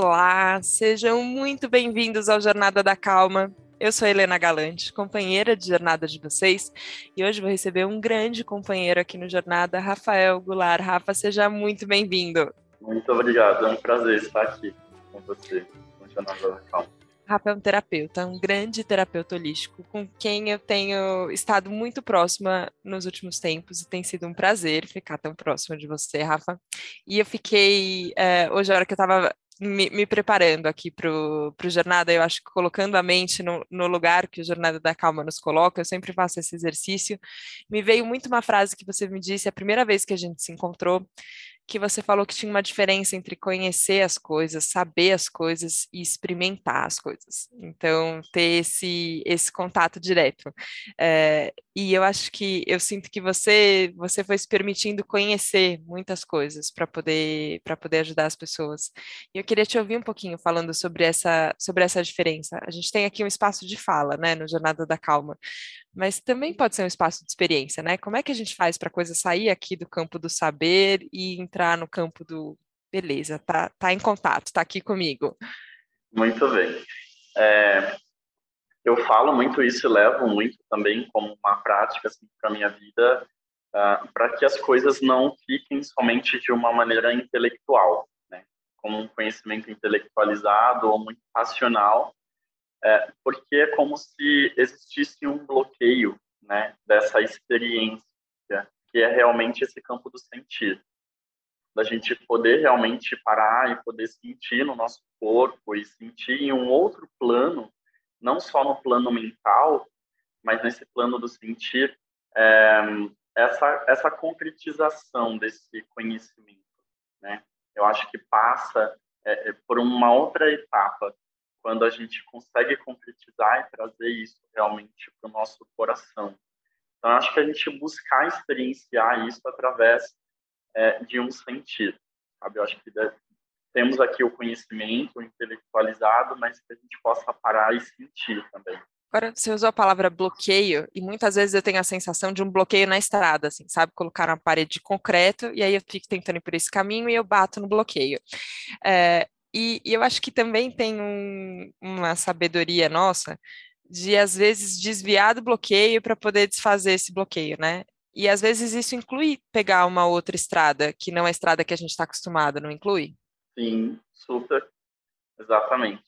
Olá, sejam muito bem-vindos ao Jornada da Calma. Eu sou Helena Galante, companheira de jornada de vocês, e hoje vou receber um grande companheiro aqui no Jornada, Rafael Goulart. Rafa, seja muito bem-vindo. Muito obrigado, é um prazer estar aqui com você, no Jornada da Calma. Rafa é um terapeuta, um grande terapeuta holístico, com quem eu tenho estado muito próxima nos últimos tempos, e tem sido um prazer ficar tão próxima de você, Rafa. E eu fiquei, é, hoje, a hora que eu estava me, me, preparando aqui para o Jornada, eu acho que colocando a mente no, no, lugar que o Jornada da Calma nos coloca, eu sempre faço esse exercício. Me veio muito uma frase que você me disse a primeira vez que a gente se encontrou, que você falou que tinha uma diferença entre conhecer as coisas, saber as coisas e experimentar as coisas. Então, ter esse, esse contato direto. É, e eu acho que eu sinto que você você foi se permitindo conhecer muitas coisas para poder para poder ajudar as pessoas. E eu queria te ouvir um pouquinho falando sobre essa sobre essa diferença. A gente tem aqui um espaço de fala, né, no Jornada da Calma, mas também pode ser um espaço de experiência, né? Como é que a gente faz para a coisa sair aqui do campo do saber e entrar no campo do beleza, tá, tá em contato, tá aqui comigo. Muito bem. É, eu falo muito isso e levo muito também como uma prática assim, para minha vida, uh, para que as coisas não fiquem somente de uma maneira intelectual, né? como um conhecimento intelectualizado ou muito racional, é, porque é como se existisse um bloqueio né, dessa experiência, que é realmente esse campo do sentir da gente poder realmente parar e poder sentir no nosso corpo e sentir em um outro plano, não só no plano mental, mas nesse plano do sentir, é, essa, essa concretização desse conhecimento, né? Eu acho que passa é, é, por uma outra etapa, quando a gente consegue concretizar e trazer isso realmente para o nosso coração. Então, acho que a gente buscar experienciar isso através é, de um sentido. Sabe? Eu acho que deve, temos aqui o conhecimento intelectualizado, mas que a gente possa parar e sentir também. Agora, você usou a palavra bloqueio, e muitas vezes eu tenho a sensação de um bloqueio na estrada, assim, sabe? Colocar uma parede de concreto, e aí eu fico tentando ir por esse caminho e eu bato no bloqueio. É, e, eu acho que também tem um, uma sabedoria nossa de, às vezes, desviar do bloqueio para poder desfazer esse bloqueio, né? E às vezes isso inclui pegar uma outra estrada, que não é a estrada que a gente está acostumado, não inclui? Sim, super, exatamente.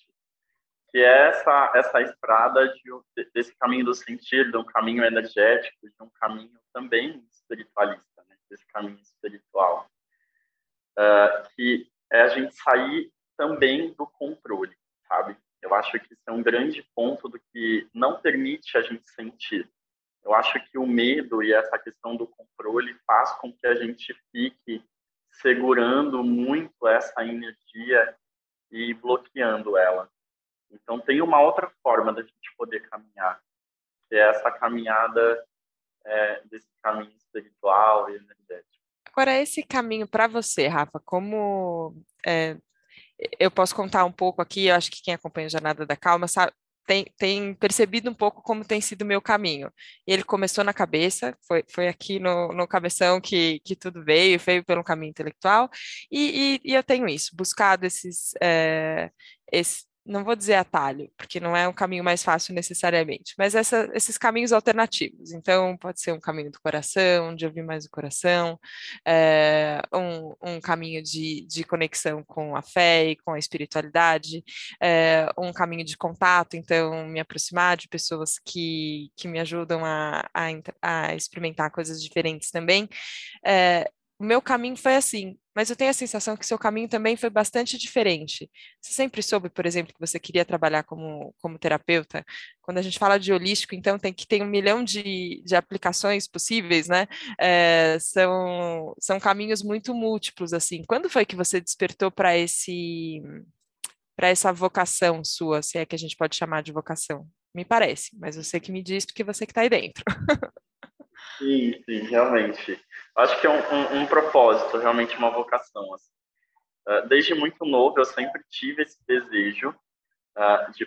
Que é essa, essa estrada de, desse caminho do sentido, de um caminho energético, de um caminho também espiritualista, né? desse caminho espiritual. Uh, que é a gente sair também do controle, sabe? Eu acho que isso é um grande ponto do que não permite a gente sentir eu acho que o medo e essa questão do controle faz com que a gente fique segurando muito essa energia e bloqueando ela. Então, tem uma outra forma da gente poder caminhar, que é essa caminhada é, desse caminho espiritual e energético. Agora, esse caminho para você, Rafa, como é, eu posso contar um pouco aqui, eu acho que quem acompanha a Jornada da Calma sabe, tem, tem, percebido um pouco como tem sido o meu caminho. Ele começou na cabeça, foi, foi aqui no, no cabeção que, que tudo veio, veio pelo caminho intelectual, e, e, e eu tenho isso, buscado esses, é, esse, não vou dizer atalho, porque não é um caminho mais fácil necessariamente, mas essa, esses caminhos alternativos. Então, pode ser um caminho do coração, de ouvir mais o coração, é, um, um, caminho de, de, conexão com a fé e com a espiritualidade, é, um caminho de contato, então, me aproximar de pessoas que, que me ajudam a, a, a experimentar coisas diferentes também. É, o meu caminho foi assim, mas eu tenho a sensação que seu caminho também foi bastante diferente. Você sempre soube, por exemplo, que você queria trabalhar como, como terapeuta? Quando a gente fala de holístico, então tem que ter um milhão de, de aplicações possíveis, né? É, são, são caminhos muito múltiplos, assim. Quando foi que você despertou para esse para essa vocação sua, se é que a gente pode chamar de vocação? Me parece, mas você que me diz porque você que está aí dentro. Sim, sim, realmente. Acho que é um, um, um propósito, realmente uma vocação. Assim. Uh, desde muito novo, eu sempre tive esse desejo uh, de,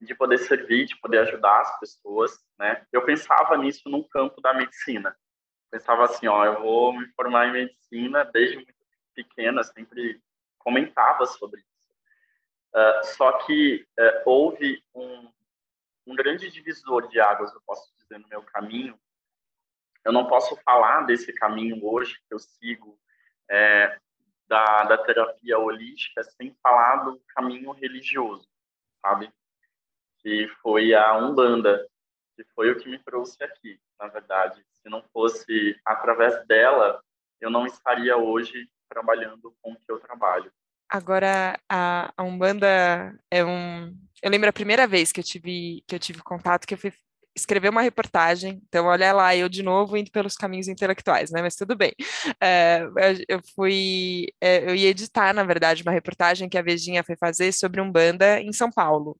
de poder servir, de poder ajudar as pessoas. Né? Eu pensava nisso no campo da medicina. Pensava assim, ó, eu vou me formar em medicina desde muito pequena, sempre comentava sobre isso. Uh, só que uh, houve um, um grande divisor de águas, eu posso dizer, no meu caminho. Eu não posso falar desse caminho hoje que eu sigo é, da, da terapia holística sem falar do caminho religioso, sabe? Que foi a Umbanda, que foi o que me trouxe aqui, na verdade. Se não fosse através dela, eu não estaria hoje trabalhando com o que eu trabalho. Agora, a, a Umbanda é um... Eu lembro a primeira vez que eu tive, que eu tive contato, que eu fui escrever uma reportagem, então olha lá, eu de novo indo pelos caminhos intelectuais, né, mas tudo bem. É, eu fui, é, eu ia editar, na verdade, uma reportagem que a Vejinha foi fazer sobre Umbanda em São Paulo.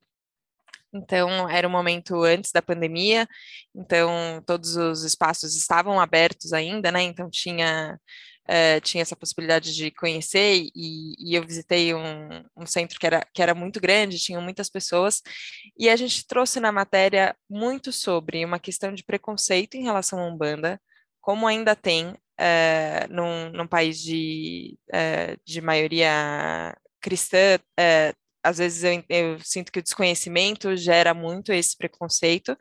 Então, era um momento antes da pandemia, então todos os espaços estavam abertos ainda, né? Então tinha uh, tinha essa possibilidade de conhecer e, e eu visitei um, um, centro que era, que era muito grande, tinham muitas pessoas, e a gente trouxe na matéria muito sobre uma questão de preconceito em relação à Umbanda, como ainda tem uh, num, num país de, uh, de maioria cristã, às vezes eu, eu, sinto que o desconhecimento gera muito esse preconceito,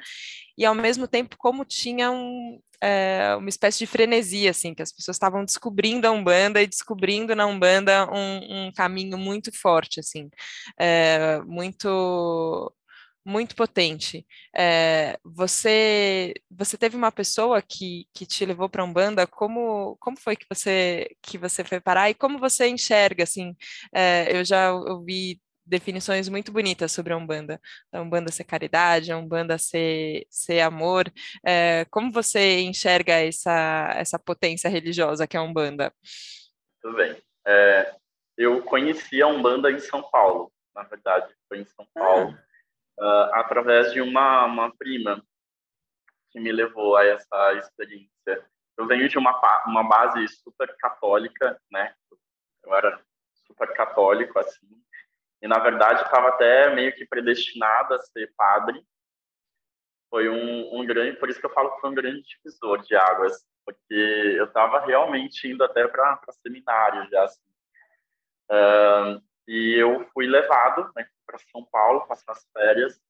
e ao mesmo tempo como tinha um, é, uma espécie de frenesia, assim, que as pessoas estavam descobrindo a Umbanda e descobrindo na Umbanda um, um caminho muito forte, assim, é, muito muito potente. É, você você teve uma pessoa que, que te levou para Umbanda, como, como foi que você que você foi parar? E como você enxerga, assim, é, eu já ouvi definições muito bonitas sobre a Umbanda. A Umbanda ser caridade, a Umbanda ser, ser amor. É, como você enxerga essa, essa potência religiosa que é a Umbanda? Tudo bem. É, eu conheci a Umbanda em São Paulo, na verdade, foi em São Paulo, ah. uh, através de uma, uma prima que me levou a essa experiência. Eu venho de uma, uma base super católica, né? Eu era super católico, assim, e na verdade estava até meio que predestinado a ser padre. Foi um, um, grande, por isso que eu falo que foi um grande divisor de águas, porque eu estava realmente indo até para seminário já. Assim. Uh, e eu fui levado né, para São Paulo passar as férias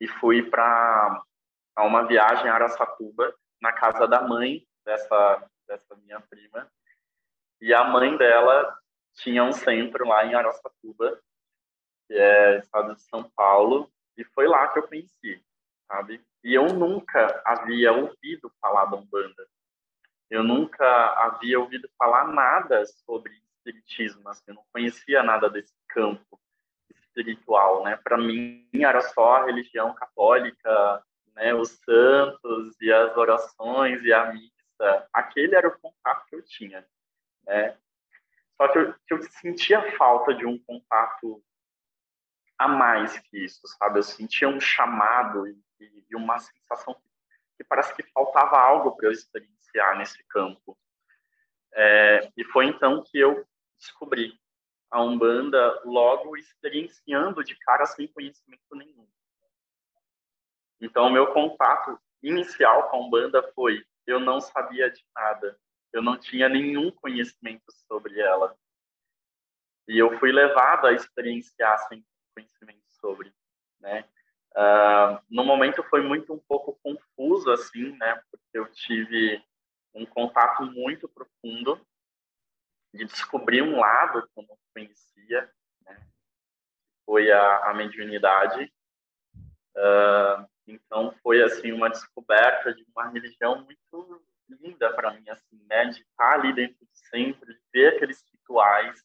e fui para uma viagem a Araçatuba na casa da mãe dessa dessa minha prima e a mãe dela tinha um centro lá em Araçatuba, que é estado de São Paulo, e foi lá que eu conheci, sabe? E eu nunca havia ouvido falar da Umbanda. Eu nunca havia ouvido falar nada sobre espiritismo, assim, eu não conhecia nada desse campo espiritual, né? Para mim era só a religião católica, né, os santos e as orações e a missa. Aquele era o contato que eu tinha, né? Só que eu, que eu sentia falta de um contato a mais que isso, sabe? Eu sentia um chamado e, e uma sensação que, que, parece que faltava algo para eu experienciar nesse campo. É, e foi então que eu descobri a Umbanda logo experienciando de cara sem conhecimento nenhum. Então, meu contato inicial com a Umbanda foi: eu não sabia de nada, eu não tinha nenhum conhecimento sobre ela. E eu fui levado a experienciar sem conhecimento sobre, né? Uh, no momento foi muito um pouco confuso assim, né? Porque eu tive um contato muito profundo de descobrir um lado que eu não conhecia, né? Foi a, a mediunidade. Uh, então foi assim uma descoberta de uma religião muito linda para mim, assim, né? De estar ali dentro do centro, de ver aqueles rituais,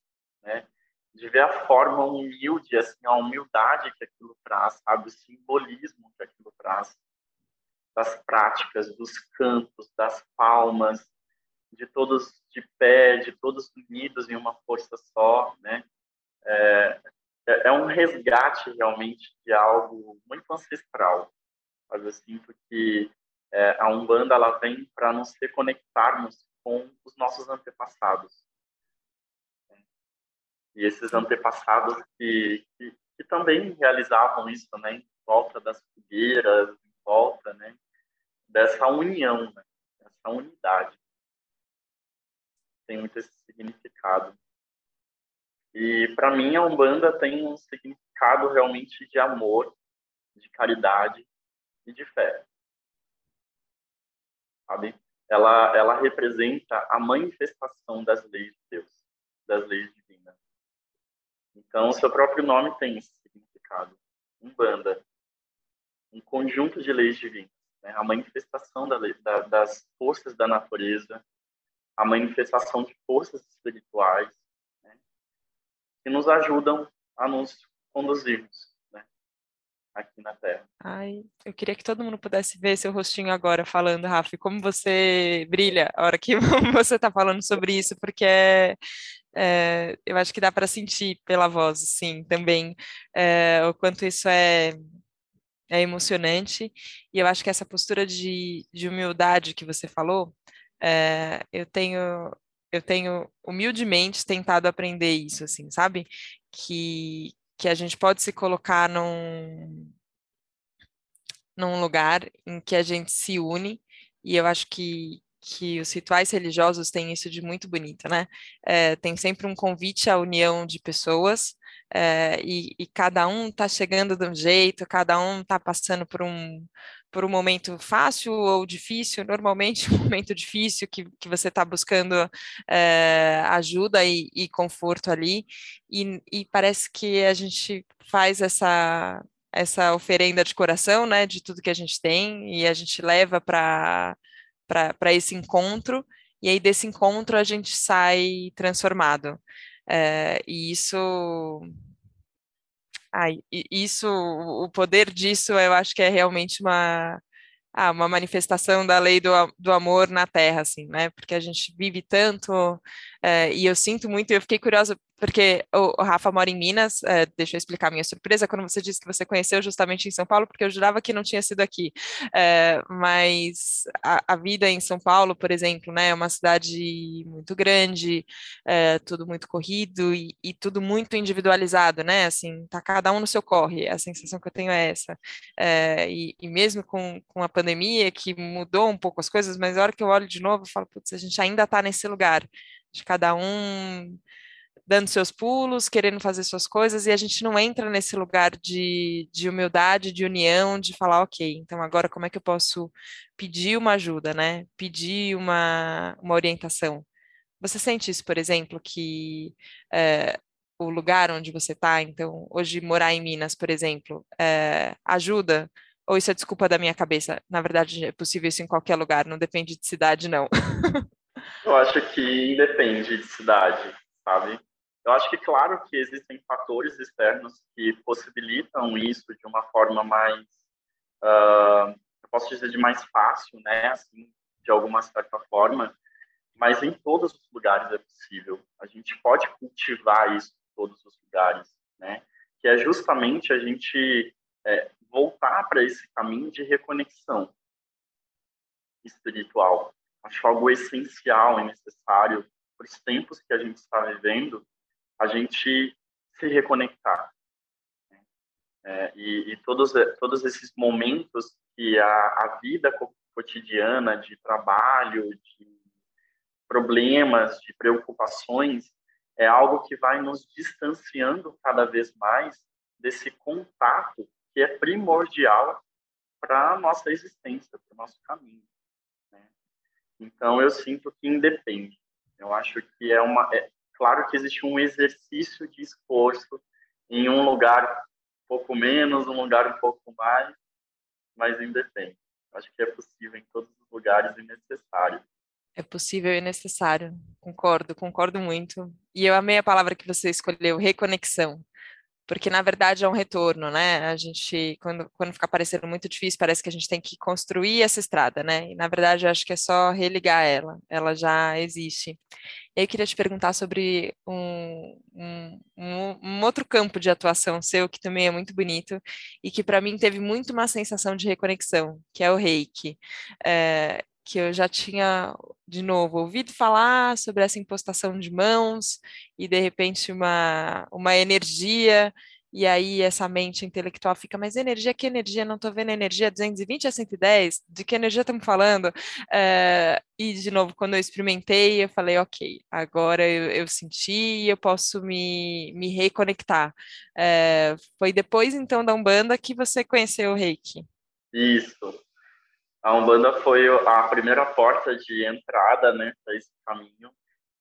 né? De ver a forma humilde, assim, a humildade que aquilo traz, sabe? O simbolismo que aquilo traz. Das práticas, dos cantos, das palmas, de todos de pé, de todos unidos em uma força só, né? É, é, é um resgate realmente de algo muito ancestral. Mas eu sinto que é, a Umbanda ela vem para nos reconectarmos com os nossos antepassados. E esses antepassados que, que, que também realizavam isso, né, em volta das fogueiras, em volta, né, dessa união, né, dessa unidade. Tem muito esse significado. E para mim a Umbanda tem um significado realmente de amor, de caridade e de fé. Sabe? Ela, ela representa a manifestação das leis de Deus, das leis divinas. Então, o seu próprio nome tem esse significado. Umbanda, um conjunto de leis divinas, né? a manifestação da, da, das forças da natureza, a manifestação de forças espirituais, né? que nos ajudam a nos conduzirmos né? aqui na Terra. Ai, eu queria que todo mundo pudesse ver seu rostinho agora falando, Rafa, como você brilha a hora que você está falando sobre isso, porque é, é, eu acho que dá para sentir pela voz, sim, também, é, o quanto isso é é emocionante, e eu acho que essa postura de, de humildade que você falou, é, eu tenho eu tenho humildemente tentado aprender isso, assim, sabe? Que, que a gente pode se colocar num, num lugar em que a gente se une, e eu acho que, que os rituais religiosos têm isso de muito bonito, né? É, tem sempre um convite à união de pessoas, é, e, e, cada um está chegando de um jeito, cada um está passando por um, por um momento fácil ou difícil, normalmente um momento difícil que, que você está buscando é, ajuda e, e, conforto ali, e, e parece que a gente faz essa essa oferenda de coração, né, de tudo que a gente tem, e a gente leva para para esse encontro, e aí desse encontro a gente sai transformado. É, e isso. Ai, isso, o poder disso, eu acho que é realmente uma, ah, uma manifestação da lei do, do amor na Terra, assim, né? Porque a gente vive tanto, é, e eu sinto muito, eu fiquei curiosa porque o, o Rafa mora em Minas, é, deixa eu explicar a minha surpresa quando você disse que você conheceu justamente em São Paulo, porque eu jurava que não tinha sido aqui. É, mas a, a, vida em São Paulo, por exemplo, né, é uma cidade muito grande, é, tudo muito corrido e, e, tudo muito individualizado, né? Assim, tá cada um no seu corre. A sensação que eu tenho é essa. É, e, e, mesmo com, com a pandemia, que mudou um pouco as coisas, mas a hora que eu olho de novo, eu falo, putz, a gente ainda está nesse lugar de cada um dando seus pulos, querendo fazer suas coisas, e a gente não entra nesse lugar de, de humildade, de união, de falar, ok, então agora como é que eu posso pedir uma ajuda, né? Pedir uma, uma orientação. Você sente isso, por exemplo, que é, o lugar onde você está, então, hoje morar em Minas, por exemplo, é, ajuda? Ou isso é desculpa da minha cabeça? Na verdade, é possível isso em qualquer lugar, não depende de cidade, não. Eu acho que independe de cidade, sabe? Eu acho que, claro, que existem fatores externos que possibilitam isso de uma forma mais, uh, eu posso dizer, de mais fácil, né? Assim, de alguma certa forma, mas em todos os lugares é possível. A gente pode cultivar isso em todos os lugares, né? Que é justamente a gente é, voltar para esse caminho de reconexão espiritual. Acho algo essencial e necessário para os tempos que a gente está vivendo, a gente se reconectar. Né? É, e, e, todos, todos esses momentos que a, a vida cotidiana de trabalho, de problemas, de preocupações, é algo que vai nos distanciando cada vez mais desse contato que é primordial para a nossa existência, para o nosso caminho. Né? Então, eu sinto que independe. Eu acho que é uma, é, Claro que existe um exercício de esforço em um lugar um pouco menos, um lugar um pouco mais, mas independe. Acho que é possível em todos os lugares e necessário. É possível e necessário. Concordo, concordo muito. E eu amei a palavra que você escolheu, reconexão porque na verdade é um retorno, né? A gente, quando, quando fica parecendo muito difícil, parece que a gente tem que construir essa estrada, né? E na verdade eu acho que é só religar ela, ela já existe. Eu queria te perguntar sobre um, um, um, outro campo de atuação seu, que também é muito bonito, e que para mim teve muito uma sensação de reconexão, que é o reiki. É, que eu já tinha, de novo, ouvido falar sobre essa impostação de mãos e, de repente, uma, uma energia. e aí essa mente intelectual fica, mas energia, que energia? Não estou vendo energia 220 a 110? De que energia estamos falando? É, e, de novo, quando eu experimentei, eu falei, ok, agora eu, eu senti eu posso me, me reconectar. É, foi depois, então, da Umbanda que você conheceu o Reiki? Isso. A Umbanda foi a primeira porta de entrada, né, para esse caminho.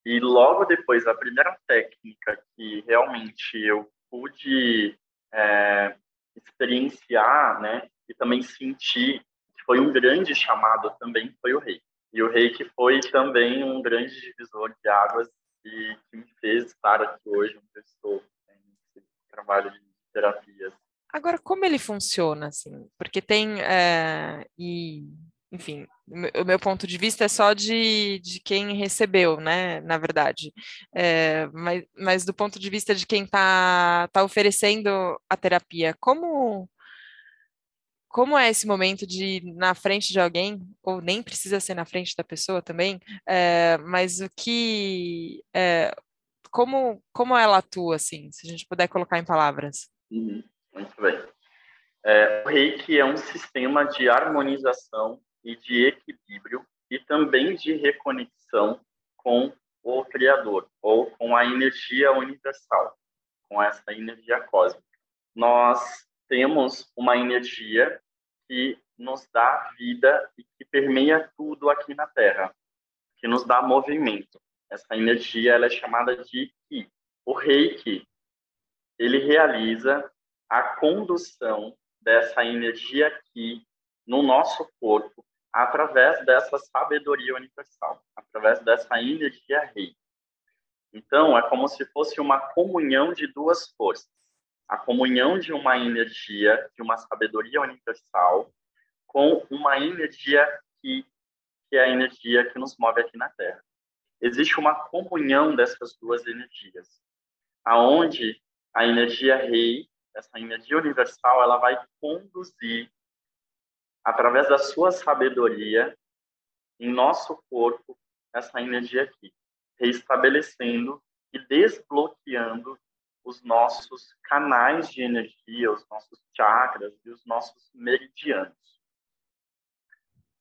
E logo depois, a primeira técnica que realmente eu pude é, experienciar, né, e também sentir que foi um grande chamado também foi o rei. E o rei que foi também um grande divisor de águas e que me fez estar aqui hoje onde eu estou, né, trabalho de terapias. Agora, como ele funciona, assim? Porque tem, é, e enfim, o meu ponto de vista é só de, de quem recebeu, né, na verdade. É, mas, mas do ponto de vista de quem está tá oferecendo a terapia, como, como é esse momento de na frente de alguém, ou nem precisa ser na frente da pessoa também, é, mas o que. Como, como ela atua, assim, se a gente puder colocar em palavras? Uhum, muito bem. É, o reiki é um sistema de harmonização e de equilíbrio e também de reconexão com o Criador ou com a energia universal, com essa energia cósmica. Nós temos uma energia que nos dá vida e que permeia tudo aqui na Terra, que nos dá movimento. Essa energia ela é chamada de Ki. O Reiki ele realiza a condução dessa energia Ki no nosso corpo através dessa sabedoria universal, através dessa energia rei. Então, é como se fosse uma comunhão de duas forças. A comunhão de uma energia, de uma sabedoria universal, com uma energia que, que é a energia que nos move aqui na Terra. Existe uma comunhão dessas duas energias, aonde a energia rei, essa energia universal, ela vai conduzir através da sua sabedoria, em nosso corpo, essa energia aqui, reestabelecendo e desbloqueando os nossos canais de energia, os nossos chakras e os nossos meridianos.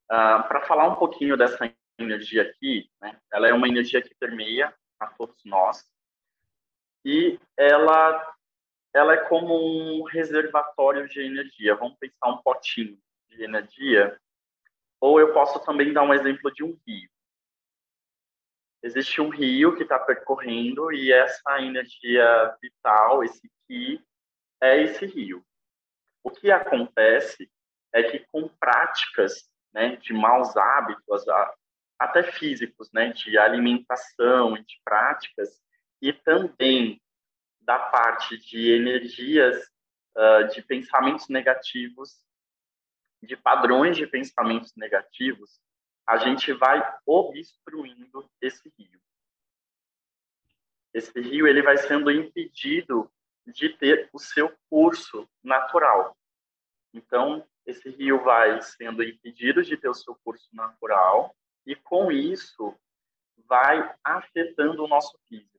Uh, Para falar um pouquinho dessa energia aqui, né, ela é uma energia que permeia a todos nós e ela ela é como um reservatório de energia. Vamos pensar um potinho de energia, ou eu posso também dar um exemplo de um rio. Existe um rio que está percorrendo e essa energia vital, esse ki, é esse rio. O que acontece é que com práticas né, de maus hábitos, até físicos, né, de alimentação e de práticas, e também da parte de energias, uh, de pensamentos negativos, de padrões de pensamentos negativos, a gente vai obstruindo esse rio. Esse rio ele vai sendo impedido de ter o seu curso natural. Então, esse rio vai sendo impedido de ter o seu curso natural e com isso vai afetando o nosso físico.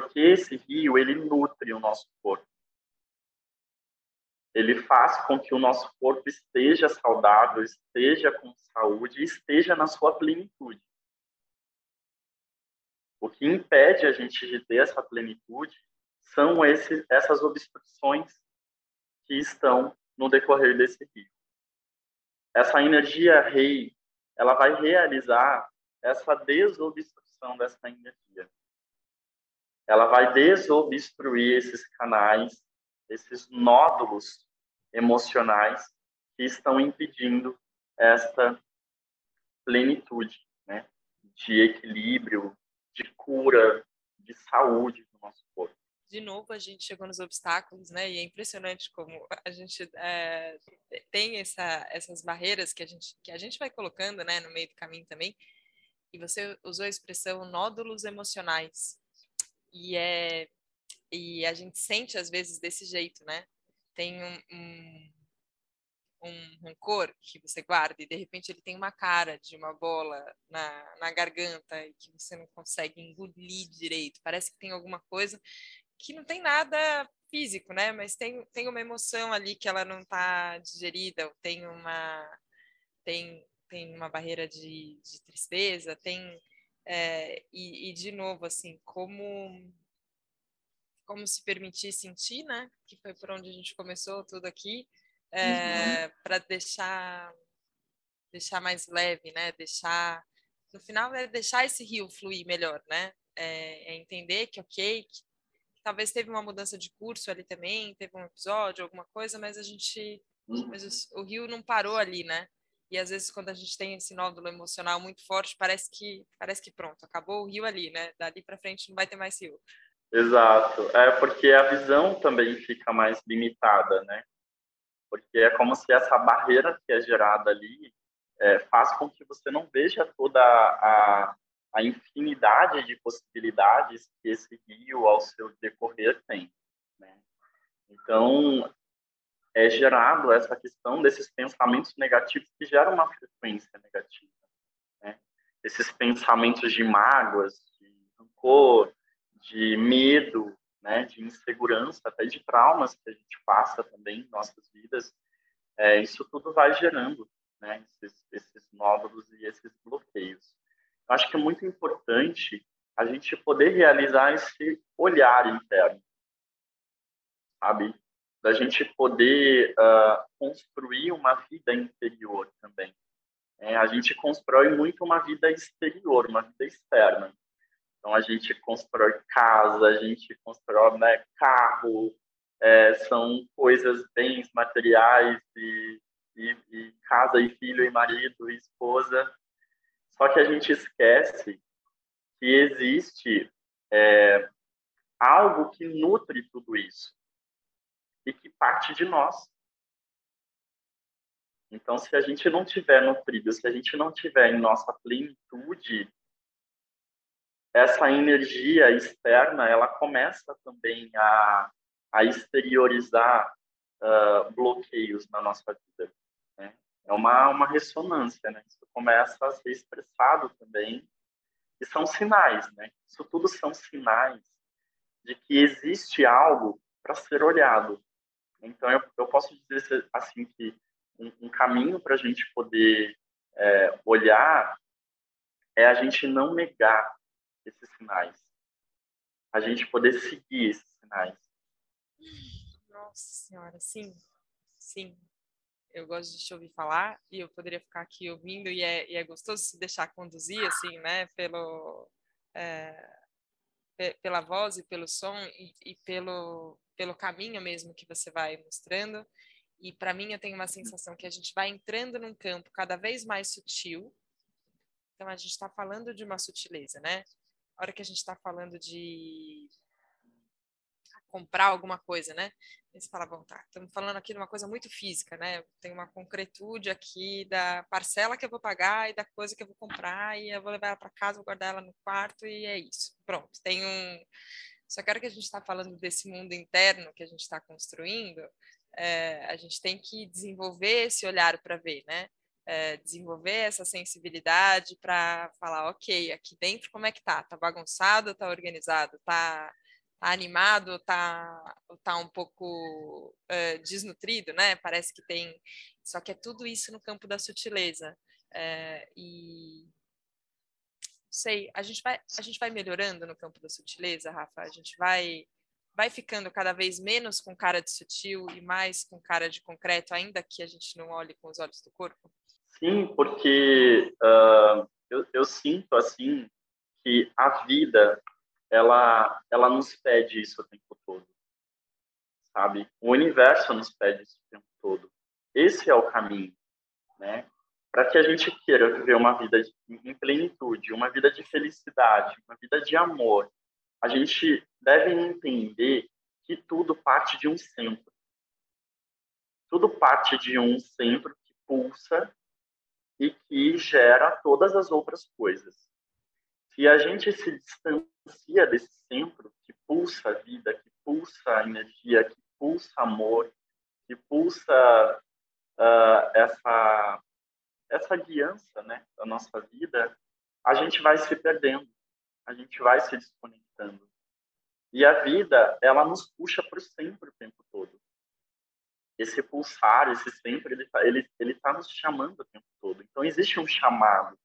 Porque esse rio ele nutre o nosso corpo ele faz com que o nosso corpo esteja saudável, esteja com saúde, esteja na sua plenitude. O que impede a gente de ter essa plenitude são esses, essas obstruções que estão no decorrer desse rio. Essa energia rei, ela vai realizar essa desobstrução dessa energia. Ela vai desobstruir esses canais, esses nódulos emocionais que estão impedindo esta plenitude, né, de equilíbrio, de cura, de saúde do nosso corpo. De novo, a gente chegou nos obstáculos, né? E é impressionante como a gente é, tem essa, essas barreiras que a gente que a gente vai colocando, né, no meio do caminho também. E você usou a expressão nódulos emocionais. E é e a gente sente às vezes desse jeito, né? tem um, um, um rancor que você guarda e de repente ele tem uma cara de uma bola na, na garganta e que você não consegue engolir direito. Parece que tem alguma coisa que não tem nada físico, né? Mas tem, tem uma emoção ali que ela não está digerida, tem uma tem tem uma barreira de, de tristeza, tem é, e, e, de novo assim como como se permitir sentir, né? Que foi por onde a gente começou tudo aqui, é, uhum. para deixar deixar mais leve, né? Deixar no final é deixar esse rio fluir melhor, né? É, é entender que ok, que talvez teve uma mudança de curso ali também, teve um episódio, alguma coisa, mas a gente, mas o, o rio não parou ali, né? E às vezes quando a gente tem esse nódulo emocional muito forte, parece que parece que pronto, acabou o rio ali, né? Dali para frente não vai ter mais rio. Exato. É porque a visão também fica mais limitada, né? Porque é como se essa barreira que é gerada ali é, faz com que você não veja toda a, a infinidade de possibilidades que esse rio, ao seu decorrer, tem. Né? Então, é gerado essa questão desses pensamentos negativos que geram uma frequência negativa. Né? Esses pensamentos de mágoas, de rancor, de medo, né? de insegurança, até de traumas que a gente passa também em nossas vidas, é, isso tudo vai gerando né? esses, esses nódulos e esses bloqueios. Eu acho que é muito importante a gente poder realizar esse olhar interno, sabe? Da gente poder uh, construir uma vida interior também. É, a gente constrói muito uma vida exterior, uma vida externa. Então a gente constrói casa, a gente constrói né, carro, é, são coisas, bens materiais e, e, e casa e filho e marido e esposa só que a gente esquece que existe é, algo que nutre tudo isso e que parte de nós. Então, se a gente não tiver nutrido, se a gente não tiver em nossa plenitude, essa energia externa, ela começa também a, a exteriorizar uh, bloqueios na nossa vida. Né? É uma, uma ressonância, né? Isso começa a ser expressado também. E são sinais, né? Isso tudo são sinais de que existe algo para ser olhado. Então, eu, eu posso dizer assim que um, um caminho para a gente poder é, olhar é a gente não negar esses sinais. A gente poder seguir esses sinais. Nossa Senhora, sim, sim eu gosto de te ouvir falar e eu poderia ficar aqui ouvindo e é, e é gostoso se deixar conduzir assim, né, pelo é, pela voz e pelo som e, e, pelo pelo caminho mesmo que você vai mostrando. E para mim eu tenho uma sensação que a gente vai entrando num campo cada vez mais sutil. Então a gente está falando de uma sutileza, né? A hora que a gente está falando de comprar alguma coisa, né? Você fala, bom, tá, estamos falando aqui de uma coisa muito física, né? Tem uma concretude aqui da parcela que eu vou pagar e da coisa que eu vou comprar e eu vou levar ela para casa, vou guardar ela no quarto e é isso. Pronto, tem um. Só que que a gente está falando desse mundo interno que a gente está construindo, é, a gente tem que desenvolver esse olhar para ver, né? É, desenvolver essa sensibilidade para falar, ok, aqui dentro como é que tá? Tá bagunçado, tá organizado, tá tá animado tá, tá um pouco uh, desnutrido, né? Parece que tem. Só que é tudo isso no campo da sutileza. Uh, e sei, a gente vai a gente vai melhorando no campo da sutileza, Rafa. A gente vai vai ficando cada vez menos com cara de sutil e mais com cara de concreto, ainda que a gente não olhe com os olhos do corpo. Sim, porque uh, eu, eu sinto assim que a vida ela, ela nos pede isso o tempo todo, sabe? O universo nos pede isso o tempo todo. Esse é o caminho, né? Para que a gente queira viver uma vida em plenitude, uma vida de felicidade, uma vida de amor, a gente deve entender que tudo parte de um centro. Tudo parte de um centro que pulsa e que gera todas as outras coisas. Se a gente se distancia desse centro que pulsa a vida, que pulsa a energia, que pulsa amor, que pulsa uh, essa essa guiança, né, da nossa vida, a gente vai se perdendo, a gente vai se desconectando. E a vida, ela nos puxa para o sempre o tempo todo. Esse pulsar, esse sempre, ele está ele, ele tá nos chamando o tempo todo. Então, existe um chamado,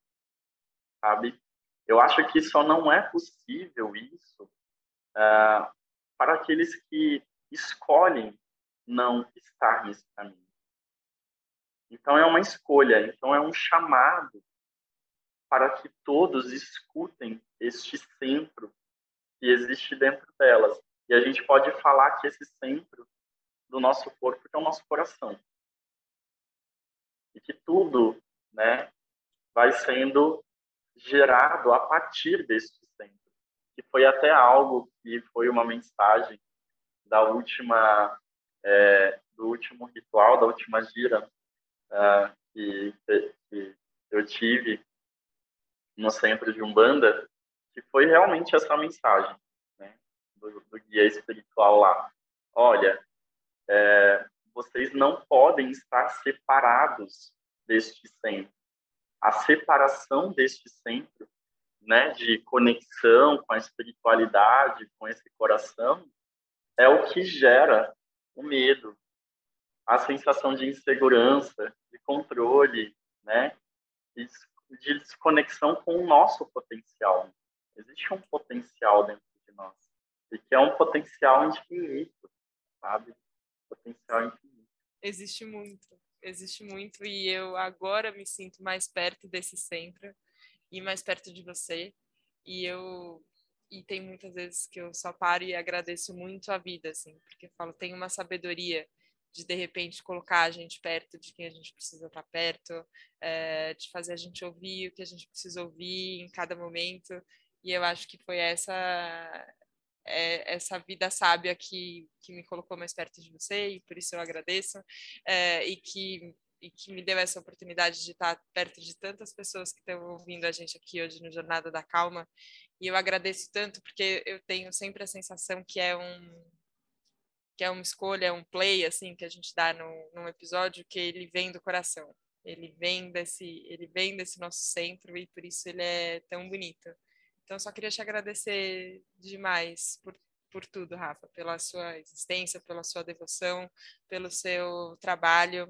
sabe? Eu acho que só não é possível isso uh, para aqueles que escolhem não estar nesse caminho. Então é uma escolha, então é um chamado para que todos escutem este centro que existe dentro delas. E a gente pode falar que esse centro do nosso corpo é o nosso coração. E que tudo, né, vai sendo gerado a partir deste centro. Que foi até algo que foi uma mensagem da última é, do último ritual, da última gira uh, que, que eu tive no centro de Umbanda, que foi realmente essa mensagem né, do, do, guia espiritual lá. Olha, é, vocês não podem estar separados deste centro. A separação deste centro, né, de conexão com a espiritualidade, com esse coração, é o que gera o medo, a sensação de insegurança, de controle, né, de de desconexão com o nosso potencial. Existe um potencial dentro de nós, e que é um potencial infinito, sabe? Potencial infinito. Existe muito, existe muito, e eu agora me sinto mais perto desse centro e mais perto de você. E eu e tem muitas vezes que eu só paro e agradeço muito a vida, assim, porque eu falo, tem uma sabedoria de de repente colocar a gente perto de quem a gente precisa estar perto, é, de fazer a gente ouvir o que a gente precisa ouvir em cada momento. E eu acho que foi essa é, essa vida sábia que, que me colocou mais perto de você e por isso eu agradeço é, e que e que me deu essa oportunidade de estar perto de tantas pessoas que estão ouvindo a gente aqui hoje no Jornada da Calma. E eu agradeço tanto porque eu tenho sempre a sensação que é um que é uma escolha, é um play assim que a gente dá no, num episódio que ele vem do coração. Ele vem desse, ele vem desse nosso centro e por isso ele é tão bonito. Então só queria te agradecer demais por por tudo, Rafa, pela sua existência, pela sua devoção, pelo seu trabalho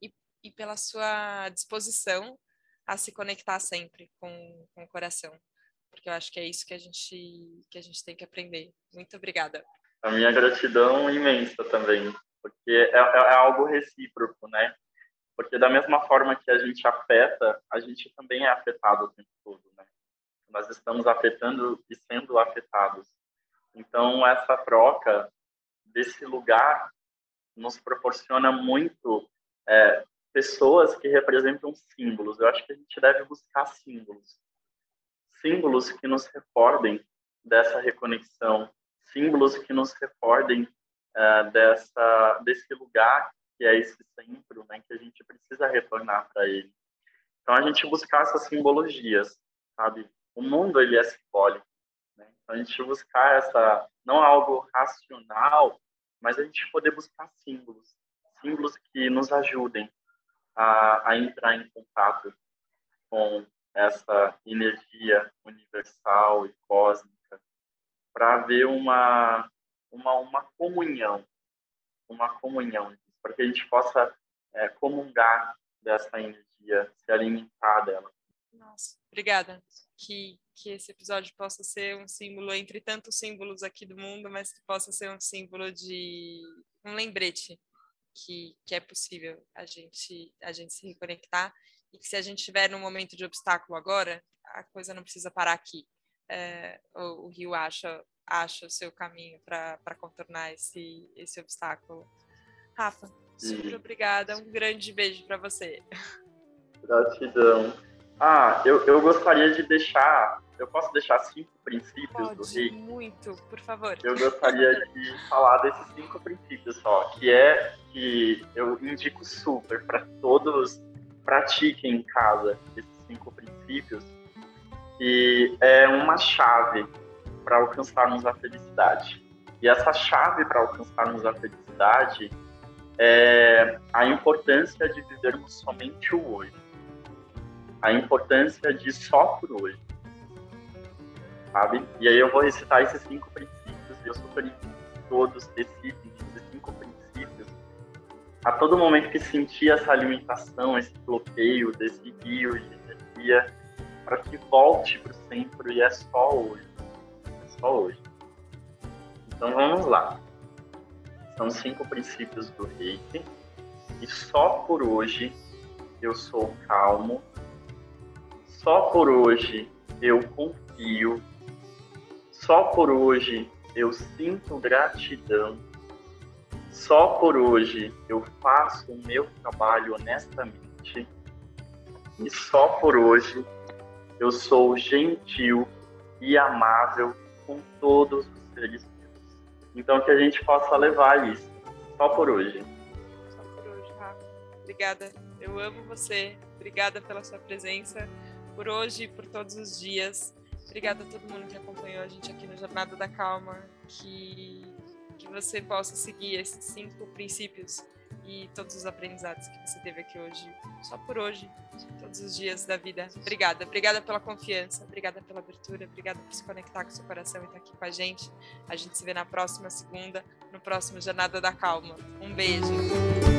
e, e pela sua disposição a se conectar sempre com, com o coração, porque eu acho que é isso que a gente que a gente tem que aprender. Muito obrigada a minha gratidão imensa também, porque é, é, é, algo recíproco, né? Porque da mesma forma que a gente afeta, a gente também é afetado o tempo todo, né? Nós estamos afetando e sendo afetados. Então, essa troca desse lugar nos proporciona muito é, pessoas que representam símbolos. Eu acho que a gente deve buscar símbolos. Símbolos que nos recordem dessa reconexão, símbolos que nos recordem uh, dessa desse lugar que é esse centro, né, que a gente precisa retornar para ele. Então a gente buscar essas simbologias, sabe? O mundo ele é simbólico, né? Então a gente buscar essa não algo racional, mas a gente poder buscar símbolos, símbolos que nos ajudem a, a entrar em contato com essa energia universal e cósmica para haver uma, uma, uma comunhão, uma comunhão, para que a gente possa é, comungar dessa energia, se alimentar dela. Nossa, obrigada. Que, que esse episódio possa ser um símbolo entre tantos símbolos aqui do mundo, mas que possa ser um símbolo de um lembrete que, que é possível a gente a gente se reconectar e que se a gente estiver num momento de obstáculo agora, a coisa não precisa parar aqui é, o, o, rio acha, acha o seu caminho para contornar esse, esse obstáculo. Rafa, super Sim. obrigada. Um grande beijo para você. Gratidão. Ah, eu, eu gostaria de deixar. Eu posso deixar cinco princípios Pode, do rei? Muito, por favor. Eu gostaria de falar desses cinco princípios só, que é que eu indico super para todos pratiquem em casa esses cinco princípios que é uma chave para alcançarmos a felicidade. E essa chave para alcançarmos a felicidade é a importância de vivermos somente o hoje. A importância de só por hoje. Sabe? E aí eu vou recitar esses cinco princípios. e eu super todos decidem esses cinco princípios, a todo momento que sentir essa alimentação, esse bloqueio desse rio de energia, para que volte para o centro e é só hoje. É só hoje. Então vamos lá. São cinco princípios do Reiki. E só por hoje eu sou calmo. Só por hoje eu confio. Só por hoje eu sinto gratidão. Só por hoje eu faço o meu trabalho honestamente. E só por hoje eu sou gentil e amável com todos os seres vivos. Então que a gente possa levar isso só por hoje. Só por hoje, Rafa. Obrigada. Eu amo você. Obrigada pela sua presença por hoje e por todos os dias. Obrigada a todo mundo que acompanhou a gente aqui no Jornada da Calma. Que, que você possa seguir esses cinco princípios e todos os aprendizados que você teve aqui hoje, só por hoje, todos os dias da vida. Obrigada, obrigada pela confiança, obrigada pela abertura, obrigada por se conectar com o seu coração e estar aqui com a gente. A gente se vê na próxima segunda, no próximo Jornada da Calma. Um beijo.